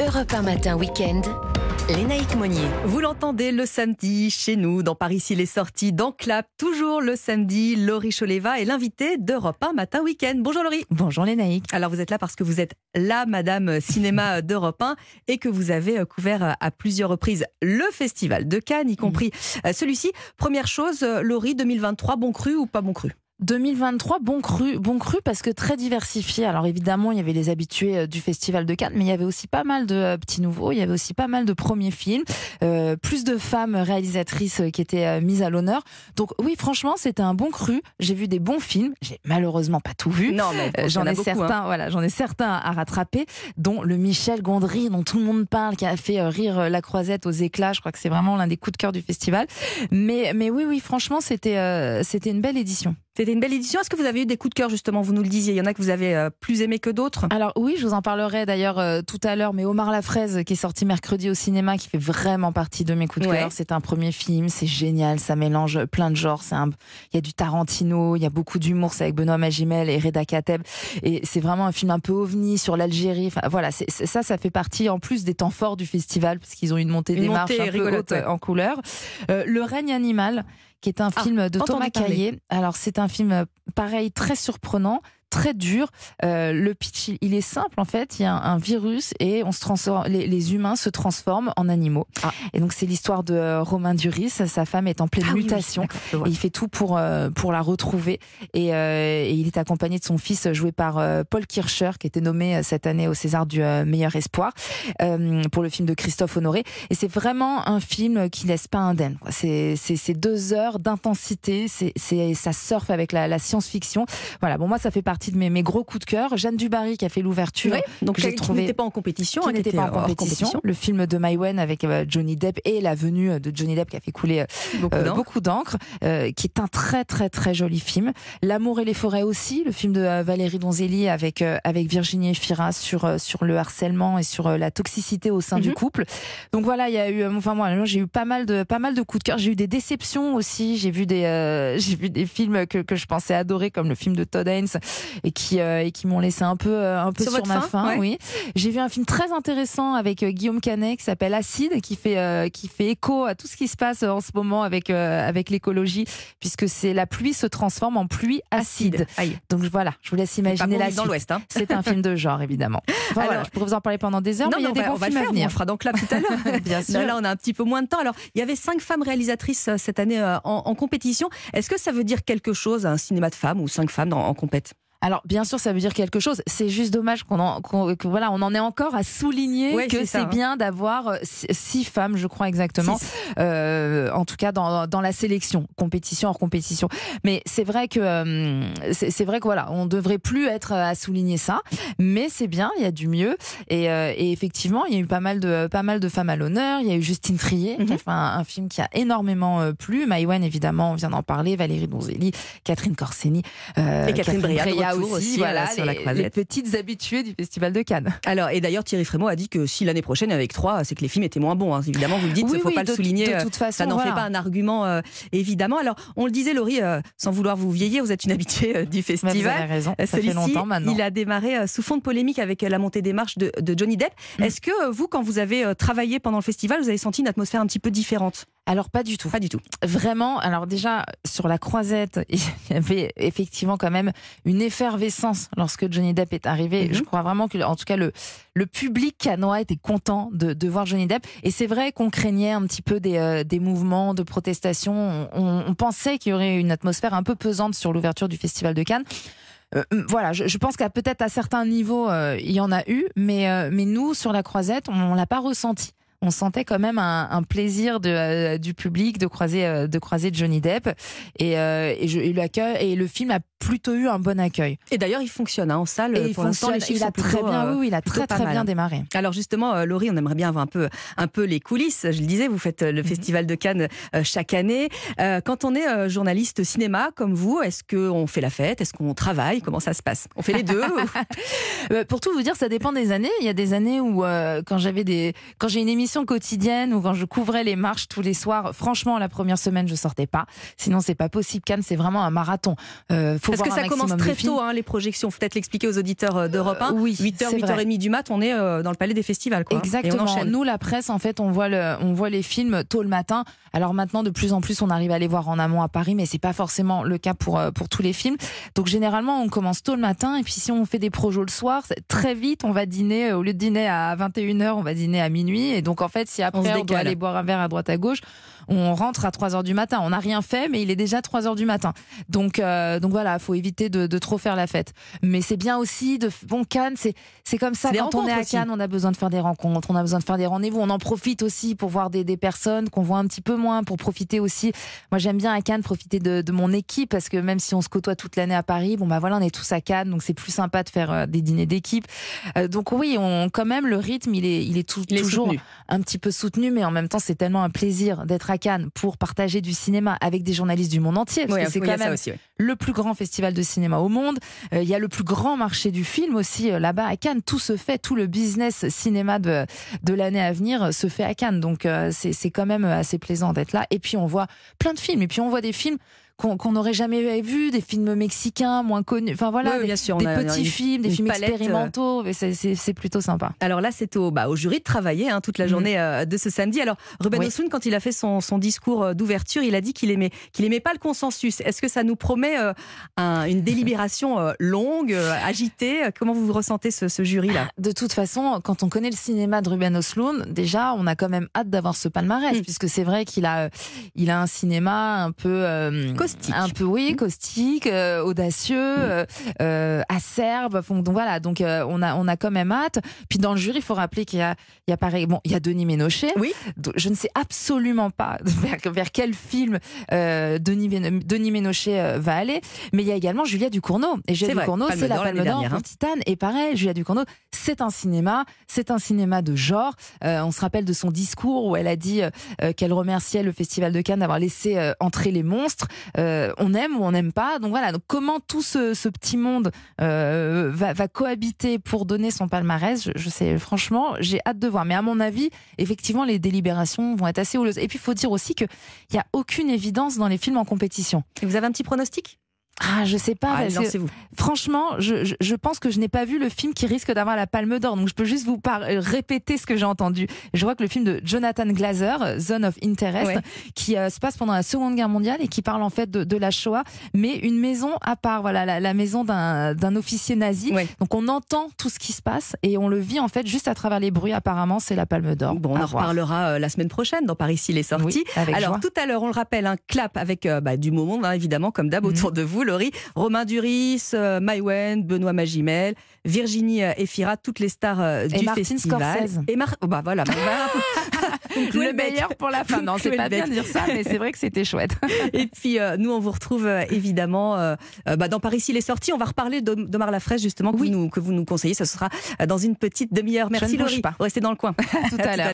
Europe 1 matin week-end. Lénaïque Monnier. Vous l'entendez le samedi chez nous, dans Paris s'il est sorti, dans Clap, toujours le samedi, Laurie Choleva est l'invitée d'Europe 1 matin week-end. Bonjour Laurie. Bonjour Lénaïque. Alors vous êtes là parce que vous êtes la Madame Cinéma d'Europe 1 et que vous avez euh, couvert euh, à plusieurs reprises le festival de Cannes, y compris euh, celui-ci. Première chose, Laurie, 2023, bon cru ou pas bon cru? 2023, bon cru, bon cru parce que très diversifié. Alors évidemment, il y avait les habitués euh, du Festival de Cannes, mais il y avait aussi pas mal de euh, petits nouveaux, il y avait aussi pas mal de premiers films, euh, plus de femmes réalisatrices qui étaient mises à l'honneur. Donc oui, franchement, c'était un bon cru. J'ai vu des bons films, j'ai malheureusement pas tout vu. Non, mais j'en ai beaucoup, certains, hein. voilà, j'en ai certains à rattraper, dont le Michel Gondry, dont tout le monde parle, qui a fait rire la Croisette aux éclats. Je crois que c'est vraiment l'un des coups de cœur du festival. Mais mais oui, oui, franchement, c'était c'était une belle édition. C'était une belle édition. Est-ce que vous avez eu des coups de cœur justement? Vous nous le disiez. Il y en a que vous avez euh, plus aimé que d'autres. Alors oui, je vous en parlerai d'ailleurs euh, tout à l'heure. Mais Omar la fraise qui est sorti mercredi au cinéma, qui fait vraiment partie de mes coups de Ouais. cœur. C'est un premier film, c'est génial, ça mélange plein de genres. Un, il y a du Tarantino, il y a beaucoup d'humour. C'est avec Benoît Magimel et Reda Kateb, et c'est vraiment un film un peu ovni sur l'Algérie. Enfin voilà, ça, ça fait partie en plus des temps forts du festival parce qu'ils ont une montée Une des marches un peu haute ouais. en couleur. Euh, le règne animal qui est un Ah, film de Thomas. Caillé. Alors c'est un film euh, pareil très surprenant, très dur. Euh, le pitch, il- est simple en fait. Il y a un, un virus et on se transforme, les, les humains se transforment en animaux. Ah. Et donc c'est l'histoire de euh, Romain Duris. Sa femme est en pleine Ah oui, oui, mutation. Et il fait tout pour euh, pour la retrouver et, euh, et il est accompagné de son fils joué par Paul Kircher qui était nommé cette année au César du meilleur espoir pour le film de Christophe Honoré et c'est vraiment un film qui laisse pas indemne c'est c'est deux heures d'intensité c'est c'est ça surfe avec la, la science-fiction voilà bon moi ça fait partie de mes, mes gros coups de cœur Jeanne Dubarry qui a fait l'ouverture Oui, donc j'ai trouvé- n'était pas en compétition, qui n'était était pas en compétition. Le film de Maïwen avec euh, Johnny Depp et la venue de Johnny Depp qui a fait couler euh, Beaucoup euh, d'encre. euh, qui est un très très très joli film. L'amour et les forêts aussi, le film de euh, Valérie Donzelli avec euh, avec Virginie Efira sur euh, sur le harcèlement et sur euh, la toxicité au sein du Mhm. couple. Donc voilà, il y a eu, euh, enfin moi, moi, j'ai eu pas mal de pas mal de coups de cœur. J'ai eu des déceptions aussi. J'ai vu des euh, j'ai vu des films que que je pensais adorer comme le film de Todd Haynes et qui euh, et qui m'ont laissé un peu euh, un peu Sur sur, ma faim, ouais. Oui, j'ai vu un film très intéressant avec euh, Guillaume Canet qui s'appelle Acide, qui fait euh, qui fait écho à tout ce qui se passe en ce moment avec euh, avec l'écologie, puisque c'est la pluie se transforme en pluie acide. Aïe. Donc voilà, je vous laisse imaginer la dans l'Ouest. Hein. C'est un film de genre évidemment. Enfin, Alors- voilà, je pourrais vous en parler pendant des heures, mais il y a on des va, bons on va films à faire, on venir. le fera dans Clap tout à l'heure. Bien sûr. Là, là, on a un petit peu moins de temps. Alors, il y avait cinq femmes réalisatrices euh, cette année en, en compétition. Est-ce que ça veut dire quelque chose, un cinéma de femmes ou cinq femmes dans- en compète? Alors bien sûr, ça veut dire quelque chose. C'est juste dommage qu'on en, qu'on- que, voilà, on en est encore à souligner Ouais, que c'est hein. bien d'avoir euh, six femmes, je crois exactement, euh, en tout cas dans, dans la sélection, compétition hors compétition. Mais c'est vrai que euh, c'est c'est vrai que voilà, on devrait plus être à souligner ça, mais c'est bien, il y a du mieux. Et, euh, et effectivement, il y a eu pas mal de pas mal de femmes à l'honneur. Il y a eu Justine Trier qui a Mhm. fait un, un film qui a énormément euh, plu. Maïwen évidemment, on vient d'en parler. Valérie Donzelli, Catherine Corseni euh, Et Catherine Breillat retour aussi, voilà, sur la les- croisette. les petites habituées du Festival de Cannes. Alors, et d'ailleurs, Thierry Frémaux a dit que si l'année prochaine, avec trois, c'est que les films étaient moins bons. hein. Évidemment, vous le dites, il Oui, ne faut oui, pas de- le souligner. de euh, toute façon, ça n'en voilà. fait pas un argument, euh, évidemment. Alors, on le disait, Laurie, euh, sans vouloir vous vieillir, vous êtes une habituée euh, du Mais vous festival. avez raison, ça fait longtemps maintenant. il a démarré sous fond de polémique avec la montée des marches de, de Johnny Depp. Mm. Est-ce que vous, quand vous avez travaillé pendant le festival, vous avez senti une atmosphère un petit peu différente? Alors pas du tout. Pas du tout. Vraiment, alors déjà sur la croisette, il y avait effectivement quand même une effervescence lorsque Johnny Depp est arrivé. Mhm. Je crois vraiment que, en tout cas, le, le public canois était content de, de voir Johnny Depp. Et c'est vrai qu'on craignait un petit peu des, euh, des mouvements de protestation. On, on pensait qu'il y aurait une atmosphère un peu pesante sur l'ouverture du Festival de Cannes. Euh, voilà, je, je pense qu'à peut-être à certains niveaux, euh, il y en a eu, mais, euh, mais nous, sur la croisette, on, on l'a pas ressenti. On sentait quand même un, un plaisir de, euh, du public de croiser, euh, de croiser Johnny Depp. Et, euh, et, je, et le film a plutôt eu un bon accueil. Et d'ailleurs, il fonctionne hein, en salle. Et il pour l'instant, fonctionne, les chiffres il a très bien, euh, oui, il a très très bien démarré. Alors justement, euh, Laurie, on aimerait bien avoir un peu, un peu les coulisses. Je le disais, vous faites euh, le Mhm. Festival de Cannes euh, chaque année. Quand on est journaliste cinéma comme vous, est-ce qu'on fait la fête? Est-ce qu'on travaille? Comment ça se passe? On fait les deux pour tout vous dire, ça dépend des années. Il y a des années où quand j'avais des, quand j'ai une émission quotidienne ou quand je couvrais les marches tous les soirs, franchement, la première semaine, je sortais pas. Sinon, c'est pas possible. Cannes, c'est vraiment un marathon. Faut faut Parce que voir ça commence très tôt, hein, les projections. Faut peut-être l'expliquer aux auditeurs euh, d'Europe 1. oui, 8h, c'est vrai. 8h30 du mat, on est euh, dans le palais des festivals. Quoi. Et on Exactement. Nous, la presse, en fait, on voit, le, on voit les films tôt le matin. Alors maintenant, de plus en plus, on arrive à les voir en amont à Paris, mais c'est pas forcément le cas pour, euh, pour tous les films. Donc généralement, on commence tôt le matin, et puis si on fait des projets le soir, très vite, on va dîner, euh, au lieu de dîner à 21h, on va dîner à minuit. Et donc en fait, si On après se on, doit aller boire un verre à droite à gauche, on rentre à 3h du matin. On n'a rien fait, mais il est déjà 3h du matin. Donc, euh, donc voilà, faut éviter de, de trop faire la fête. Mais c'est bien aussi de bon Cannes, c'est c'est comme ça quand on est à aussi. Cannes, on a besoin de faire des rencontres, on a besoin de faire des rendez-vous, on en profite aussi pour voir des, des personnes qu'on voit un petit peu moins, pour profiter aussi. Moi, j'aime bien à Cannes profiter de, de mon équipe parce que même si on se côtoie toute l'année à Paris, bon bah voilà, on est tous à Cannes, donc c'est plus sympa de faire euh, des dîners d'équipe. Euh, donc oui, on quand même le rythme, il est il est, tout- Il est toujours soutenu. un petit peu soutenu, mais en même temps, c'est tellement un plaisir d'être à Cannes pour partager du cinéma avec des journalistes du monde entier, parce que c'est quand même aussi, le plus grand festival de cinéma au monde. Euh, Il y a le plus grand marché du film aussi euh, là-bas à Cannes. Tout se fait, tout le business cinéma de, de l'année à venir euh, se fait à Cannes. Donc euh, c'est quand même assez plaisant d'être là. Et puis on voit plein de films. Et puis on voit des films qu'on n'aurait jamais vus, des films mexicains moins connus. Enfin voilà, des, bien sûr, on des petits une- films, des films palette, euh, expérimentaux. Mais c'est- plutôt sympa. Alors là, c'est au, bah, au jury de travailler hein, toute la Mhm. journée euh, de ce samedi. Alors, Ruben Oui. Osloon, quand il a fait son, son discours euh, d'ouverture, il a dit qu'il aimait, qu'il aimait pas le consensus. Est-ce que ça nous promet euh, un- une délibération euh, longue, euh, agitée? Comment vous ressentez ce, ce jury-là? De toute façon, quand on connaît le cinéma de Ruben Osloon, déjà, on a quand même hâte d'avoir ce palmarès, Mm. puisque c'est vrai qu'il a, euh, il a un cinéma un peu euh, Caustique. un peu oui, caustique, euh, audacieux, euh, euh, acerbe. Donc voilà, donc euh, on a, on a quand même hâte. Puis dans le jury, il faut rappeler qu'il y a, il y a pareil, bon, il y a Denis Ménochet. Oui. Donc, je ne sais absolument pas vers, vers quel film euh, Denis, Denis Ménochet euh, va aller, mais il y a également Julia Ducournau. Et Julia Ducournau, c'est la Palme d'Or dernière, pour hein. Titane. Et pareil, Julia Ducournau, c'est un cinéma, c'est un cinéma de genre. Euh, on se rappelle de son discours où elle a dit qu'elle remerciait le Festival de Cannes d'avoir laissé euh, entrer les monstres. Euh, on aime ou on n'aime pas. Donc voilà, donc comment tout ce, ce petit monde euh, va, va cohabiter pour donner son palmarès, je, je sais, franchement, j'ai hâte de voir. Mais à mon avis, effectivement, les délibérations vont être assez houleuses. Et puis, il faut dire aussi qu'il n'y a aucune évidence dans les films en compétition. Et Vous avez un petit pronostic? Ah, je sais pas. Allez, parce que- lancez-vous. Franchement, je, je, je pense que je n'ai pas vu le film qui risque d'avoir la Palme d'Or. Donc, je peux juste vous par- euh, répéter ce que j'ai entendu. Je vois que le film de Jonathan Glazer, euh, Zone of Interest, Ouais. qui euh, se passe pendant la Seconde Guerre mondiale et qui parle en fait de, de la Shoah, mais une maison à part. Voilà, la, la maison d'un officier nazi. Ouais. Donc, on entend tout ce qui se passe et on le vit en fait juste à travers les bruits. Apparemment, c'est la Palme d'Or. Bon, on en reparlera euh, la semaine prochaine dans Paris s'il est sorti. Oui, Alors joie. tout à l'heure, on le rappelle, un clap avec euh, bah, du monde, hein, évidemment, comme d'hab, Mhm. autour de vous, Romain Duris, euh, Maïwen, Benoît Magimel, Virginie euh, Efira, toutes les stars euh, du Martin festival. Scorsese. Et Mar- oh, bah voilà. bah, voilà. Donc, Chloé Le meilleur pour la fin. Non, c'est pas bien de dire ça, mais c'est vrai que c'était chouette. Et puis euh, nous, on vous retrouve euh, évidemment euh, bah, dans Paris s'il est sorti. On va reparler d'Om- d'Omar Lafraise justement que, Oui. vous nous, que vous nous conseillez. Ce sera dans une petite demi-heure. Merci Laurie. pas. Restez dans le coin. Tout à l'heure.